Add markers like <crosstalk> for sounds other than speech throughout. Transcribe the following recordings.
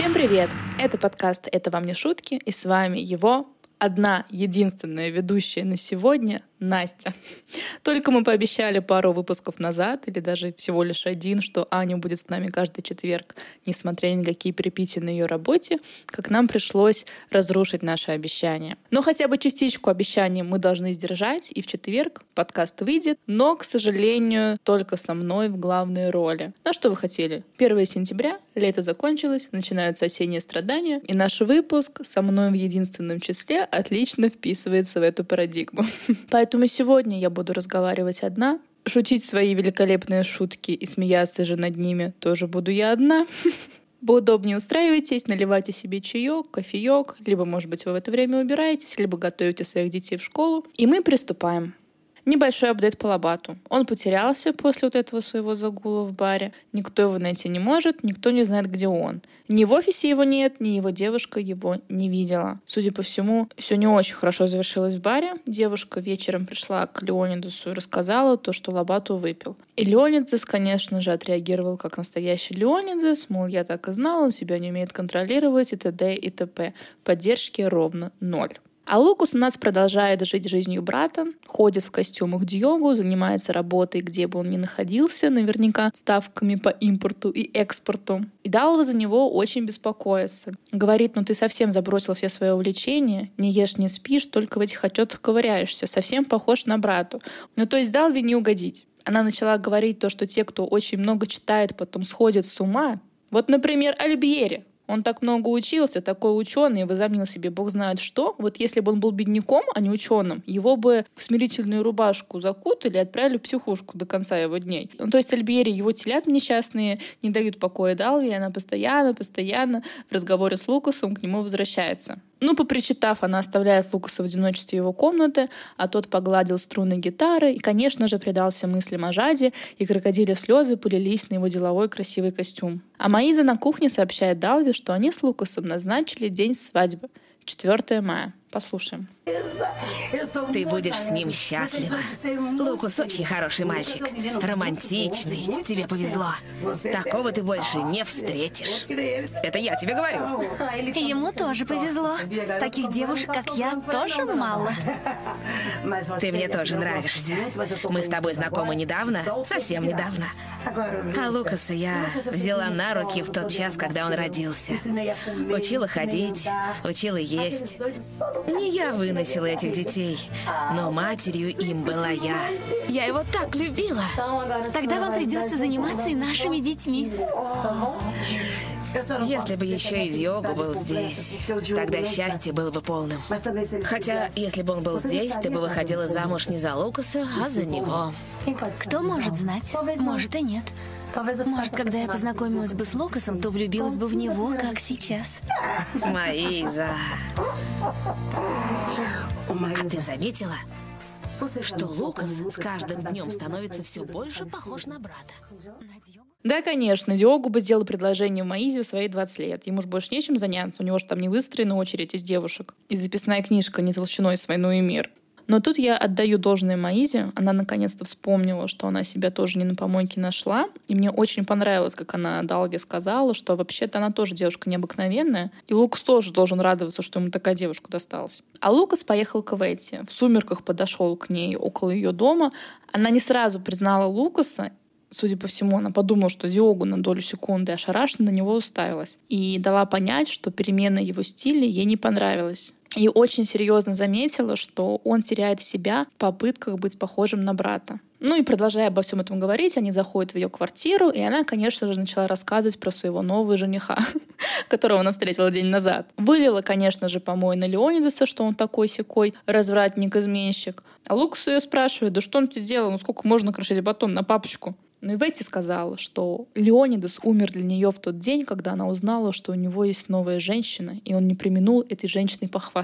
Всем привет! Это подкаст «Это вам не шутки» и с вами его одна единственная ведущая на сегодня Настя. Только мы пообещали пару выпусков назад, или даже всего лишь один, что Аня будет с нами каждый четверг, несмотря ни на какие перепития на ее работе, как нам пришлось разрушить наше обещание. Но хотя бы частичку обещания мы должны сдержать, и в четверг подкаст выйдет, но, к сожалению, только со мной в главной роли. Ну что вы хотели? 1 сентября, лето закончилось, начинаются осенние страдания, и наш выпуск со мной в единственном числе отлично вписывается в эту парадигму. <laughs> Поэтому Поэтому сегодня я буду разговаривать одна, шутить свои великолепные шутки и смеяться же над ними тоже буду я одна. <laughs> Поудобнее устраивайтесь, наливайте себе чаек, кофеек, либо, может быть, вы в это время убираетесь, либо готовите своих детей в школу. И мы приступаем. Небольшой апдейт по Лобату. Он потерялся после вот этого своего загула в баре. Никто его найти не может, никто не знает, где он. Ни в офисе его нет, ни его девушка его не видела. Судя по всему, все не очень хорошо завершилось в баре. Девушка вечером пришла к Леонидусу и рассказала то, что Лобату выпил. И Леонидус, конечно же, отреагировал как настоящий Леонидус, мол, я так и знал, он себя не умеет контролировать и т.д. и т.п. Поддержки ровно ноль. А Лукус у нас продолжает жить жизнью брата, ходит в костюмах Диогу, занимается работой, где бы он ни находился, наверняка ставками по импорту и экспорту. И Далва за него очень беспокоится. Говорит, ну ты совсем забросил все свои увлечения, не ешь, не спишь, только в этих отчетах ковыряешься, совсем похож на брату. Ну то есть Далве не угодить. Она начала говорить то, что те, кто очень много читает, потом сходят с ума. Вот, например, Альбьери. Он так много учился, такой ученый, возомнил себе бог знает что. Вот если бы он был бедняком, а не ученым, его бы в смирительную рубашку закутали и отправили в психушку до конца его дней. Ну, то есть Альбери, его телят несчастные не дают покоя Далви, она постоянно, постоянно в разговоре с Лукасом к нему возвращается. Ну, попричитав, она оставляет Лукаса в одиночестве его комнаты, а тот погладил струны гитары и, конечно же, предался мыслям о Жаде, и крокодили слезы полились на его деловой красивый костюм. А Маиза на кухне сообщает Далви, что они с Лукасом назначили день свадьбы — 4 мая. Послушаем. Ты будешь с ним счастлива. Лукус очень хороший мальчик. Романтичный. Тебе повезло. Такого ты больше не встретишь. Это я тебе говорю. Ему тоже повезло. Таких девушек, как я, тоже мало. Ты мне тоже нравишься. Мы с тобой знакомы недавно, совсем недавно. А Лукаса я взяла на руки в тот час, когда он родился. Учила ходить, учила есть. Не я выносила этих детей, но матерью им была я. Я его так любила. Тогда вам придется заниматься и нашими детьми. Если бы еще и Диогу был здесь, тогда счастье было бы полным. Хотя, если бы он был здесь, ты бы выходила замуж не за Лукаса, а за него. Кто может знать? Может и нет. Может, когда я познакомилась бы с Лукасом, то влюбилась бы в него, как сейчас. Маиза. А ты заметила, что Лукас с каждым днем становится все больше похож на брата? Да, конечно, Диогу бы сделал предложение Маизе в свои 20 лет. Ему же больше нечем заняться, у него же там не выстроена очередь из девушек. И записная книжка не толщиной с «Войну и мир». Но тут я отдаю должное Маизе. Она наконец-то вспомнила, что она себя тоже не на помойке нашла. И мне очень понравилось, как она Далге сказала, что вообще-то она тоже девушка необыкновенная. И Лукас тоже должен радоваться, что ему такая девушка досталась. А Лукас поехал к Ветти. В сумерках подошел к ней около ее дома. Она не сразу признала Лукаса, судя по всему, она подумала, что Диогу на долю секунды ошарашенно на него уставилась и дала понять, что перемена его стиля ей не понравилась и очень серьезно заметила, что он теряет себя в попытках быть похожим на брата. Ну и продолжая обо всем этом говорить, они заходят в ее квартиру, и она, конечно же, начала рассказывать про своего нового жениха, <laughs> которого она встретила день назад. Вылила, конечно же, помой на Леонидаса, что он такой секой развратник-изменщик. А Лукас ее спрашивает, да что он тебе сделал, ну сколько можно крошить батон на папочку? Ну и Ветти сказала, что Леонидас умер для нее в тот день, когда она узнала, что у него есть новая женщина, и он не применул этой женщиной похвастаться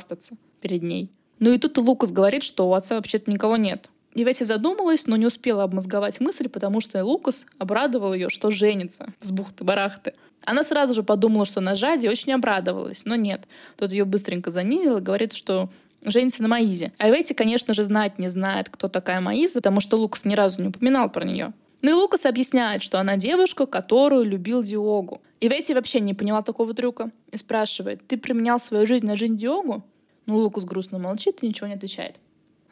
перед ней. Ну и тут Лукас говорит, что у отца вообще-то никого нет. И Ветти задумалась, но не успела обмозговать мысль, потому что Лукас обрадовал ее, что женится с бухты-барахты. Она сразу же подумала, что на Жаде очень обрадовалась, но нет. Тот ее быстренько занизил и говорит, что женится на Маизе. А Ветти, конечно же, знать не знает, кто такая Маиза, потому что Лукас ни разу не упоминал про нее. Ну и Лукас объясняет, что она девушка, которую любил Диогу. И Ветти вообще не поняла такого трюка и спрашивает, ты применял свою жизнь на жизнь Диогу? Ну, Лукус грустно молчит и ничего не отвечает.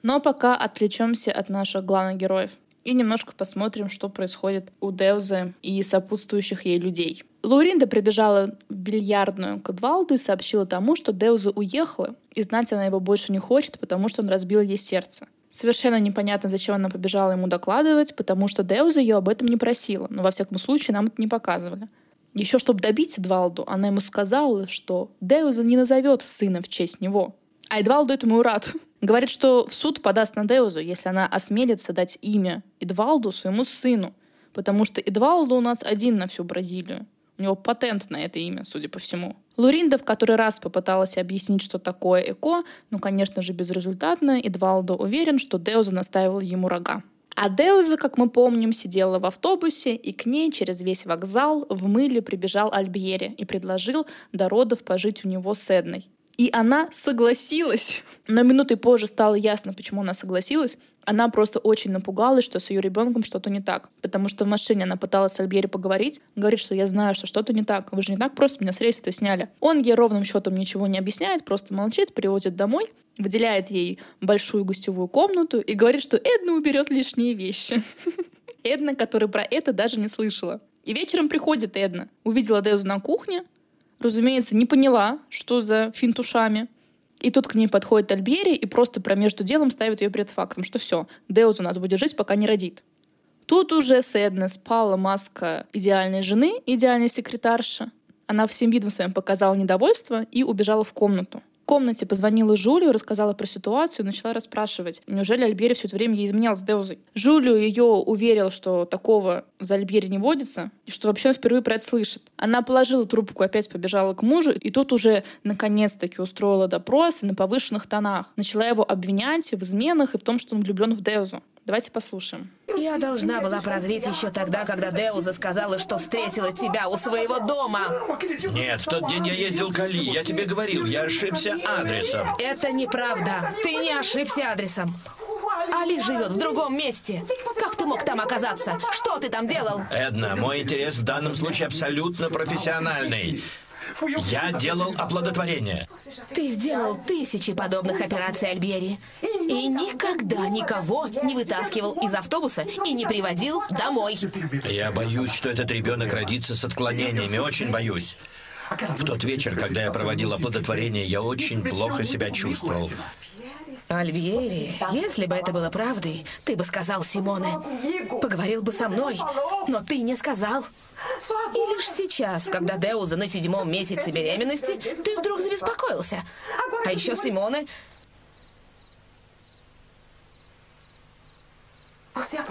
Но пока отвлечемся от наших главных героев и немножко посмотрим, что происходит у Деузы и сопутствующих ей людей. Лауринда прибежала в бильярдную к Эдвалду и сообщила тому, что Деуза уехала, и знать она его больше не хочет, потому что он разбил ей сердце. Совершенно непонятно, зачем она побежала ему докладывать, потому что Деуза ее об этом не просила, но во всяком случае нам это не показывали. Еще чтобы добить Эдвалду, она ему сказала, что Деуза не назовет сына в честь него. А Эдвалду этому рад. <laughs> Говорит, что в суд подаст на Деузу, если она осмелится дать имя Эдвалду своему сыну, потому что Эдвалду у нас один на всю Бразилию. У него патент на это имя, судя по всему. Луринда в который раз попыталась объяснить, что такое ЭКО, но, конечно же, безрезультатно. Эдвалдо уверен, что Деуза наставила ему рога. А Деуза, как мы помним, сидела в автобусе, и к ней через весь вокзал в мыле прибежал Альбьери и предложил до родов пожить у него с Эдной. И она согласилась. Но минутой позже стало ясно, почему она согласилась. Она просто очень напугалась, что с ее ребенком что-то не так. Потому что в машине она пыталась с Альбери поговорить. Говорит, что я знаю, что что-то не так. Вы же не так просто меня с рейса сняли. Он ей ровным счетом ничего не объясняет, просто молчит, привозит домой, выделяет ей большую гостевую комнату и говорит, что Эдна уберет лишние вещи. <laughs> Эдна, которая про это даже не слышала. И вечером приходит Эдна. Увидела Дезу на кухне, разумеется, не поняла, что за финт ушами. И тут к ней подходит Альбери и просто про между делом ставит ее перед фактом, что все, Деуз у нас будет жить, пока не родит. Тут уже Сэдна спала маска идеальной жены, идеальной секретарши. Она всем видом своим показала недовольство и убежала в комнату. Комнате позвонила Жулию, рассказала про ситуацию, начала расспрашивать, неужели Альбери все это время ей изменял с Деузой. Жулию ее уверил, что такого за Альбери не водится, и что вообще он впервые про это слышит. Она положила трубку, опять побежала к мужу, и тут уже наконец-таки устроила допрос на повышенных тонах. Начала его обвинять в изменах и в том, что он влюблен в Деузу. Давайте послушаем. Я должна была прозреть еще тогда, когда Деуза сказала, что встретила тебя у своего дома. Нет, в тот день я ездил к Али. Я тебе говорил, я ошибся адресом. Это неправда. Ты не ошибся адресом. Али живет в другом месте. Как ты мог там оказаться? Что ты там делал? Эдна, мой интерес в данном случае абсолютно профессиональный. Я делал оплодотворение. Ты сделал тысячи подобных операций, Альбери. И никогда никого не вытаскивал из автобуса и не приводил домой. Я боюсь, что этот ребенок родится с отклонениями. Очень боюсь. В тот вечер, когда я проводил оплодотворение, я очень плохо себя чувствовал. Альвьери, если бы это было правдой, ты бы сказал Симоне. Поговорил бы со мной, но ты не сказал. И лишь сейчас, когда Деуза на седьмом месяце беременности, ты вдруг забеспокоился. А еще Симоне...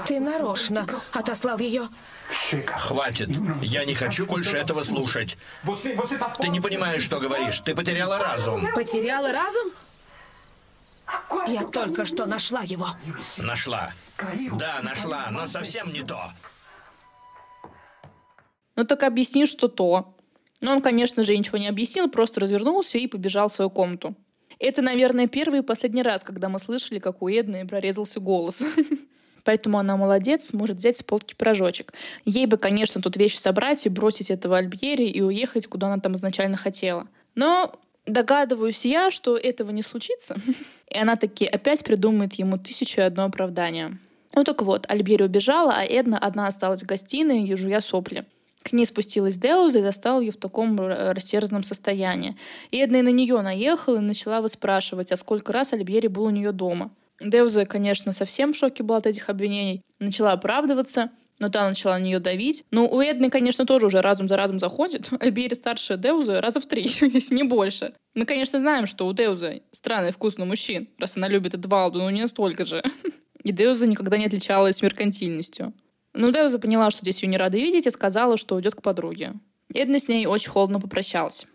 Ты нарочно отослал ее. Хватит. Я не хочу больше этого слушать. Ты не понимаешь, что говоришь. Ты потеряла разум. Потеряла разум? Я только что нашла его. Нашла. Да, нашла, но совсем не то. Ну так объясни, что то. Но он, конечно же, ничего не объяснил, просто развернулся и побежал в свою комнату. Это, наверное, первый и последний раз, когда мы слышали, как у Эдны прорезался голос. <laughs> Поэтому она молодец, может взять с полки пирожочек. Ей бы, конечно, тут вещи собрать и бросить этого Альбьери и уехать, куда она там изначально хотела. Но догадываюсь я, что этого не случится. <laughs> И она таки опять придумает ему тысячу и одно оправдание. Ну так вот, Альбери убежала, а Эдна одна осталась в гостиной, жуя сопли. К ней спустилась Деуза и застала ее в таком растерзанном состоянии. И Эдна и на нее наехала и начала выспрашивать, а сколько раз Альбери был у нее дома. Деуза, конечно, совсем в шоке была от этих обвинений. Начала оправдываться, но та начала на нее давить. Ну, у Эдны, конечно, тоже уже разум за разум заходит. <laughs> Альбери старше Деузы раза в три, <laughs> если не больше. Мы, конечно, знаем, что у Деузы странный вкус на мужчин, раз она любит Эдвалду, но не настолько же. <laughs> И Деуза никогда не отличалась меркантильностью. Но Деуза поняла, что здесь ее не рады видеть, и сказала, что уйдет к подруге. Эдна с ней очень холодно попрощалась.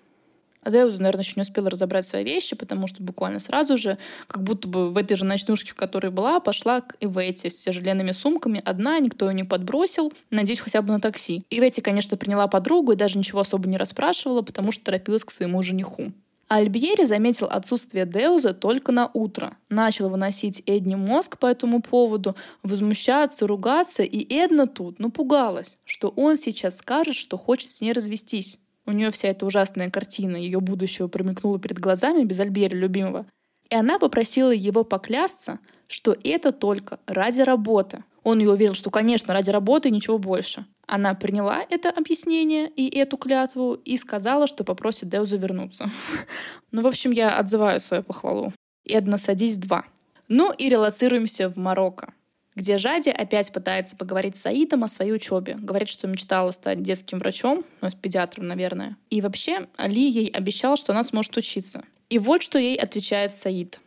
А Деуза, наверное, еще не успела разобрать свои вещи, потому что буквально сразу же, как будто бы в этой же ночнушке, в которой была, пошла к Ивете с тяжеленными сумками. Одна, никто ее не подбросил. Надеюсь, хотя бы на такси. Ивете, конечно, приняла подругу и даже ничего особо не расспрашивала, потому что торопилась к своему жениху. А Альбьери заметил отсутствие Деуза только на утро. Начал выносить Эдни мозг по этому поводу, возмущаться, ругаться, и Эдна тут напугалась, что он сейчас скажет, что хочет с ней развестись. У нее вся эта ужасная картина ее будущего промелькнула перед глазами без Альбери любимого. И она попросила его поклясться, что это только ради работы. Он ее уверил, что, конечно, ради работы и ничего больше. Она приняла это объяснение и эту клятву и сказала, что попросит Деуза вернуться. <laughs> Ну, в общем, я отзываю свою похвалу. Эдна, садись два. Ну и релацируемся в Марокко где Жади опять пытается поговорить с Саидом о своей учебе. Говорит, что мечтала стать детским врачом, ну, педиатром, наверное. И вообще, Али ей обещал, что она сможет учиться. И вот что ей отвечает Саид.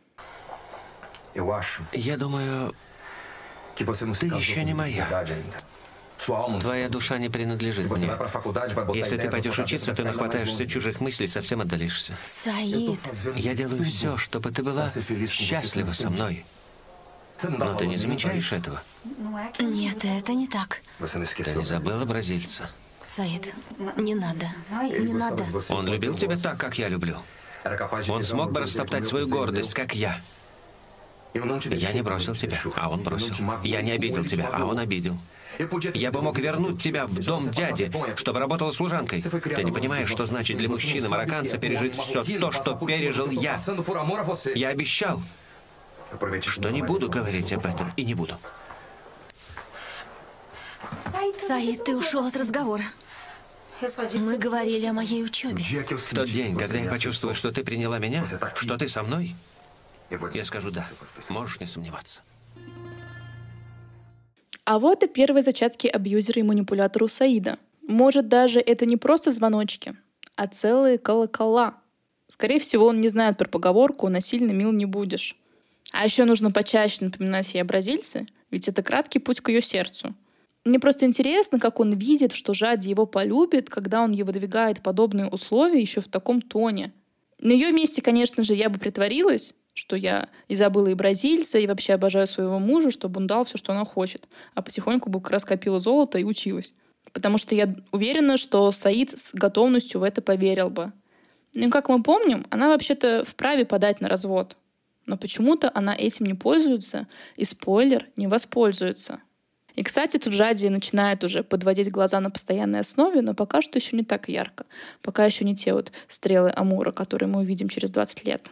Я думаю, ты еще не моя. Твоя душа не принадлежит мне. Если ты пойдешь учиться, ты нахватаешься чужих мыслей, совсем отдалишься. Саид. Я делаю все, чтобы ты была счастлива со мной. Но ты не замечаешь этого? Нет, это не так. Ты не забыла бразильца? Саид, не надо. Не надо. Он любил тебя так, как я люблю. Он смог бы растоптать свою гордость, как я. Я не бросил тебя, а он бросил. Я не обидел тебя, а он обидел. Я бы мог вернуть тебя в дом дяди, чтобы работала служанкой. Ты не понимаешь, что значит для мужчины-марокканца пережить все то, что пережил я. Я обещал, что не буду говорить об этом и не буду. Саид, ты ушел от разговора. Мы говорили о моей учебе. В тот день, когда я почувствую, что ты приняла меня, что ты со мной, я скажу «да». Можешь не сомневаться. А вот и первые зачатки абьюзера и манипулятора у Саида. Может, даже это не просто звоночки, а целые колокола. Скорее всего, он не знает про поговорку «насильно мил не будешь». А еще нужно почаще напоминать ей о бразильце, ведь это краткий путь к ее сердцу. Мне просто интересно, как он видит, что Жади его полюбит, когда он ей выдвигает подобные условия еще в таком тоне. На ее месте, конечно же, я бы притворилась, что я и забыла и бразильца, и вообще обожаю своего мужа, чтобы он дал все, что она хочет. А потихоньку бы как раз копила золото и училась. Потому что я уверена, что Саид с готовностью в это поверил бы. Ну как мы помним, она вообще-то вправе подать на развод. Но почему-то она этим не пользуется, и спойлер, не воспользуется. И, кстати, тут Жади начинает уже подводить глаза на постоянной основе, но пока что еще не так ярко. Пока еще не те вот стрелы Амура, которые мы увидим через 20 лет.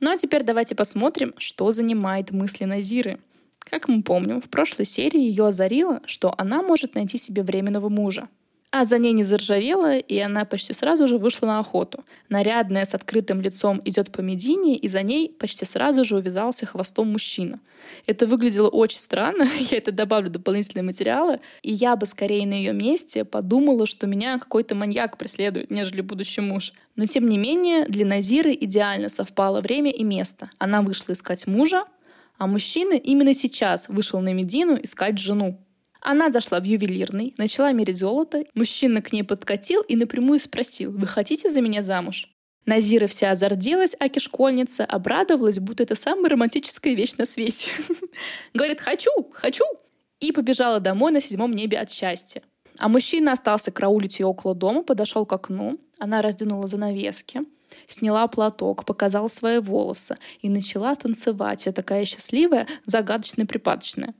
Ну а теперь давайте посмотрим, что занимает мысли Назиры. Как мы помним, в прошлой серии ее озарило, что она может найти себе временного мужа. А за ней не заржавела, и она почти сразу же вышла на охоту. Нарядная, с открытым лицом идет по Медине, и за ней почти сразу же увязался хвостом мужчина. Это выглядело очень странно, <laughs> я это добавлю дополнительные материалы, и я бы скорее на ее месте подумала, что меня какой-то маньяк преследует, нежели будущий муж. Но тем не менее, для Назиры идеально совпало время и место. Она вышла искать мужа, а мужчина именно сейчас вышел на Медину искать жену. Она зашла в ювелирный, начала мерить золото. Мужчина к ней подкатил и напрямую спросил, «Вы хотите за меня замуж?» Назира вся озарделась, аки школьница, обрадовалась, будто это самая романтическая вещь на свете. <laughs> Говорит, хочу, хочу. И побежала домой на седьмом небе от счастья. А мужчина остался караулить ее около дома, подошел к окну. Она раздвинула занавески, сняла платок, показала свои волосы и начала танцевать. Вся такая счастливая, загадочная, припадочная.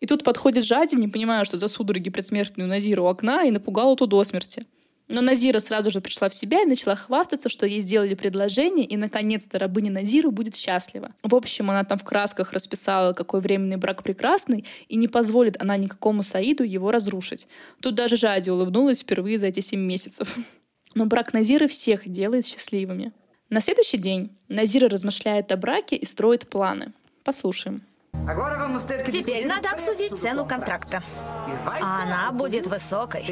И тут подходит Жади, не понимая, что за судороги предсмертную Назира у окна, и напугала ту до смерти. Но Назира сразу же пришла в себя и начала хвастаться, что ей сделали предложение, и наконец-то рабыня Назира будет счастлива. В общем, она там в красках расписала, какой временный брак прекрасный, и не позволит она никакому Саиду его разрушить. Тут даже Жади улыбнулась впервые за эти семь месяцев. <laughs> Но брак Назиры всех делает счастливыми. На следующий день Назира размышляет о браке и строит планы. Послушаем. Теперь надо обсудить цену контракта. Она будет высокой.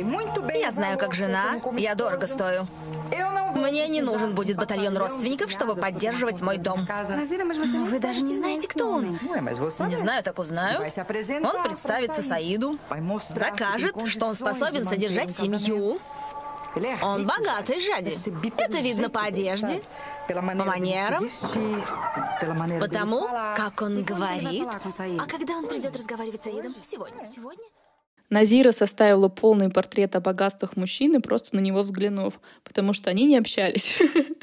Я знаю, как жена, я дорого стою. Мне не нужен будет батальон родственников, чтобы поддерживать мой дом. Но вы даже не знаете, кто он. Не знаю, так узнаю. Он представится Саиду, докажет, что он способен содержать семью, он богатый жади. Это видно по одежде, по манерам, потому, как он говорит. А когда он придет разговаривать с Аидом? Сегодня. Сегодня? Назира составила полный портрет о богатствах мужчины, просто на него взглянув, потому что они не общались.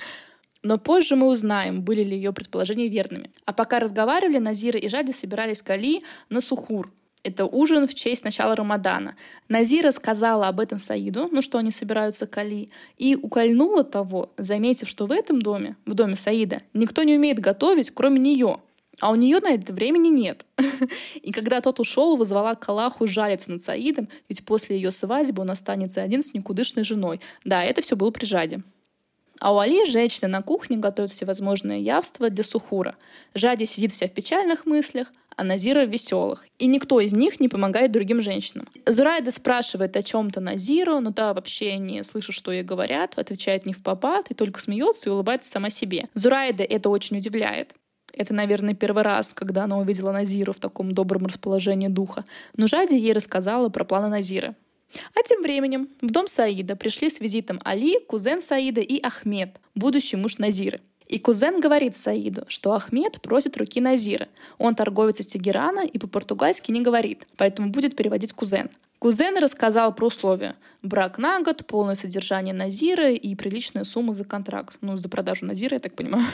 <laughs> Но позже мы узнаем, были ли ее предположения верными. А пока разговаривали, Назира и Жади собирались к Али на Сухур. Это ужин в честь начала Рамадана. Назира сказала об этом Саиду, ну что они собираются к Али, и укольнула того, заметив, что в этом доме, в доме Саида, никто не умеет готовить, кроме нее. А у нее на это времени нет. <laughs> И когда тот ушел, вызвала к Аллаху жалиться над Саидом, ведь после ее свадьбы он останется один с никудышной женой. Да, это все было при Жаде. А у Али женщина на кухне готовит всевозможные явства для сухура. Жади сидит вся в печальных мыслях, а Назира веселых. И никто из них не помогает другим женщинам. Зурайда спрашивает о чем-то Назиру, но та вообще не слышит, что ей говорят, отвечает не в попад и только смеется и улыбается сама себе. Зурайда это очень удивляет. Это, наверное, первый раз, когда она увидела Назиру в таком добром расположении духа. Но Жади ей рассказала про планы Назиры. А тем временем в дом Саида пришли с визитом Али, кузен Саида и Ахмед, будущий муж Назиры. И кузен говорит Саиду, что Ахмед просит руки Назира. Он торговец из Тегерана и по-португальски не говорит, поэтому будет переводить кузен. Кузен рассказал про условия. Брак на год, полное содержание Назира и приличная сумма за контракт. Ну, за продажу Назира, я так понимаю.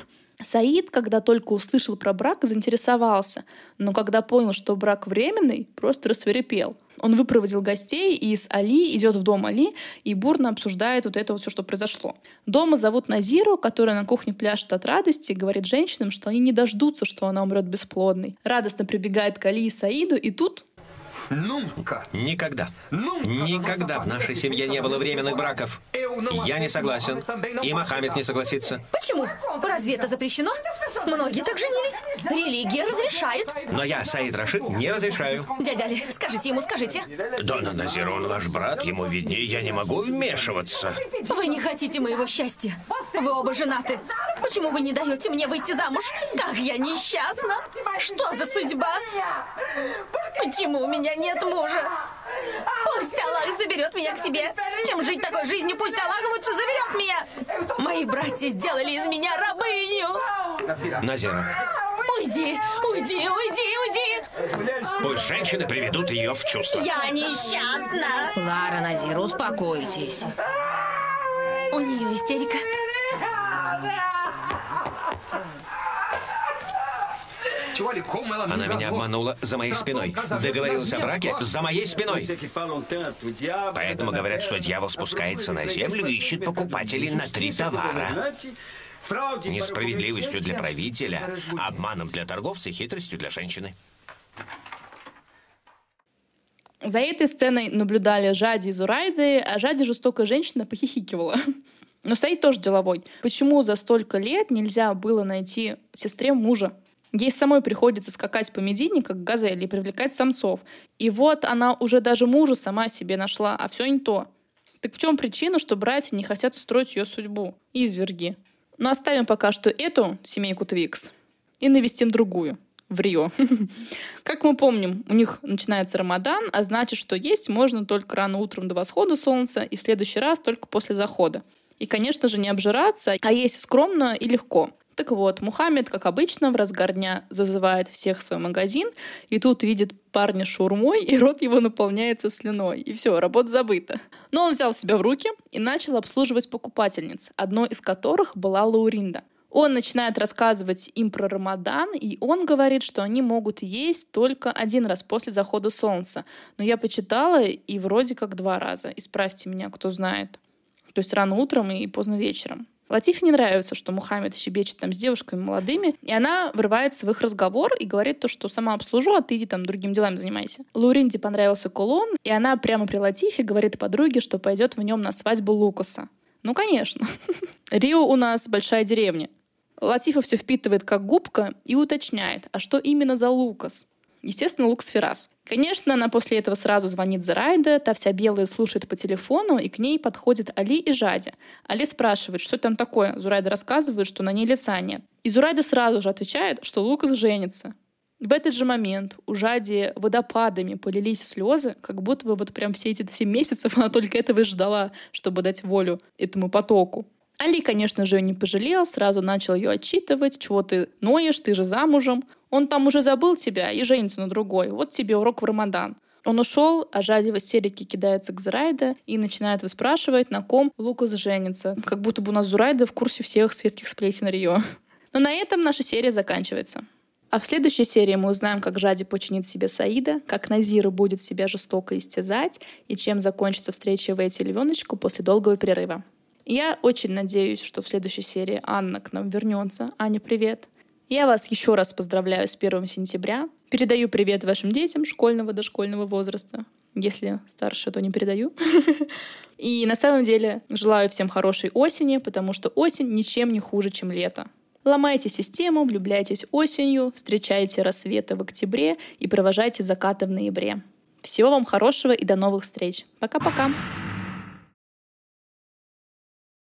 Саид, когда только услышал про брак, заинтересовался, но когда понял, что брак временный, просто рассверепел. Он выпроводил гостей и с Али идет в дом Али и бурно обсуждает вот это вот все, что произошло. Дома зовут Назиру, которая на кухне пляшет от радости говорит женщинам, что они не дождутся, что она умрет бесплодной. Радостно прибегает к Али и Саиду, и тут Никогда. Никогда в нашей семье не было временных браков. Я не согласен. И Мохаммед не согласится. Почему? Разве это запрещено? Многие так женились. Религия разрешает. Но я, Саид Рашид, не разрешаю. Дядя Али, скажите ему, скажите. Дона Назир, он ваш брат, ему виднее, я не могу вмешиваться. Вы не хотите моего счастья. Вы оба женаты. Почему вы не даете мне выйти замуж? Как я несчастна. Что за судьба? Почему у меня нет мужа? Пусть Аллах заберет меня к себе. Чем жить такой жизнью, пусть Аллах лучше заберет меня. Мои братья сделали из меня рабыню. Назира. Уйди, уйди, уйди, уйди. Пусть женщины приведут ее в чувство. Я несчастна. Лара, Назира, успокойтесь. У нее истерика. Она меня обманула за моей спиной. Договорилась о браке за моей спиной. Поэтому говорят, что дьявол спускается на землю и ищет покупателей на три товара. Несправедливостью для правителя, обманом для торговца и хитростью для женщины. За этой сценой наблюдали Жади и Зурайды, а Жади жестокая женщина похихикивала. <laughs> Но Саид тоже деловой. Почему за столько лет нельзя было найти сестре мужа? Ей самой приходится скакать по Медине, как газели, и привлекать самцов. И вот она уже даже мужа сама себе нашла, а все не то. Так в чем причина, что братья не хотят устроить ее судьбу? Изверги. Но оставим пока что эту семейку Твикс и навестим другую в Рио. <laughs> Как мы помним, у них начинается Рамадан, а значит, что есть можно только рано утром до восхода солнца и в следующий раз только после захода. И, конечно же, не обжираться, а есть скромно и легко. Так вот, Мухаммед, как обычно, в разгар дня зазывает всех в свой магазин, и тут видит парня шурмой, и рот его наполняется слюной. И все, работа забыта. Но он взял себя в руки и начал обслуживать покупательниц, одной из которых была Лауринда. Он начинает рассказывать им про Рамадан, и он говорит, что они могут есть только один раз после захода солнца. Но я почитала, и вроде как два раза. Исправьте меня, кто знает. То есть рано утром и поздно вечером. Латифе не нравится, что Мухаммед щебечет там с девушками молодыми, и она врывается в их разговор и говорит то, что сама обслужу, а ты иди там другим делами занимайся. Луринде понравился кулон, и она прямо при Латифе говорит подруге, что пойдет в нем на свадьбу Лукаса. Ну, конечно. <laughs> Рио у нас большая деревня. Латифа все впитывает как губка и уточняет, а что именно за Лукас? Естественно, Лукс Феррас. Конечно, она после этого сразу звонит Зарайда, та вся белая слушает по телефону, и к ней подходит Али и Жади. Али спрашивает, что там такое. Зурайда рассказывает, что на ней лица нет. И Зурайда сразу же отвечает, что Лукас женится. В этот же момент у Жади водопадами полились слезы, как будто бы вот прям все эти 7 месяцев <laughs> она только этого и ждала, чтобы дать волю этому потоку. Али, конечно же, не пожалел, сразу начал ее отчитывать, чего ты ноешь, ты же замужем. Он там уже забыл тебя и женится на другой. Вот тебе урок в Рамадан. Он ушел, а Жади в истерике кидается к Зурайде и начинает выспрашивать, на ком Лукас женится. Как будто бы у нас Зурайда в курсе всех светских сплетен Рио. Но на этом наша серия заканчивается. А в следующей серии мы узнаем, как Жади починит себе Саида, как Назира будет себя жестоко истязать и чем закончится встреча Вэти и Львеночку после долгого перерыва. Я очень надеюсь, что в следующей серии Анна к нам вернется. Аня, привет. Я вас еще раз поздравляю с 1 сентября. Передаю привет вашим детям школьного дошкольного возраста. Если старше, то не передаю. <laughs> И на самом деле желаю всем хорошей осени, потому что осень ничем не хуже, чем лето. Ломайте систему, влюбляйтесь осенью, встречайте рассветы в октябре и провожайте закаты в ноябре. Всего вам хорошего и до новых встреч. Пока-пока.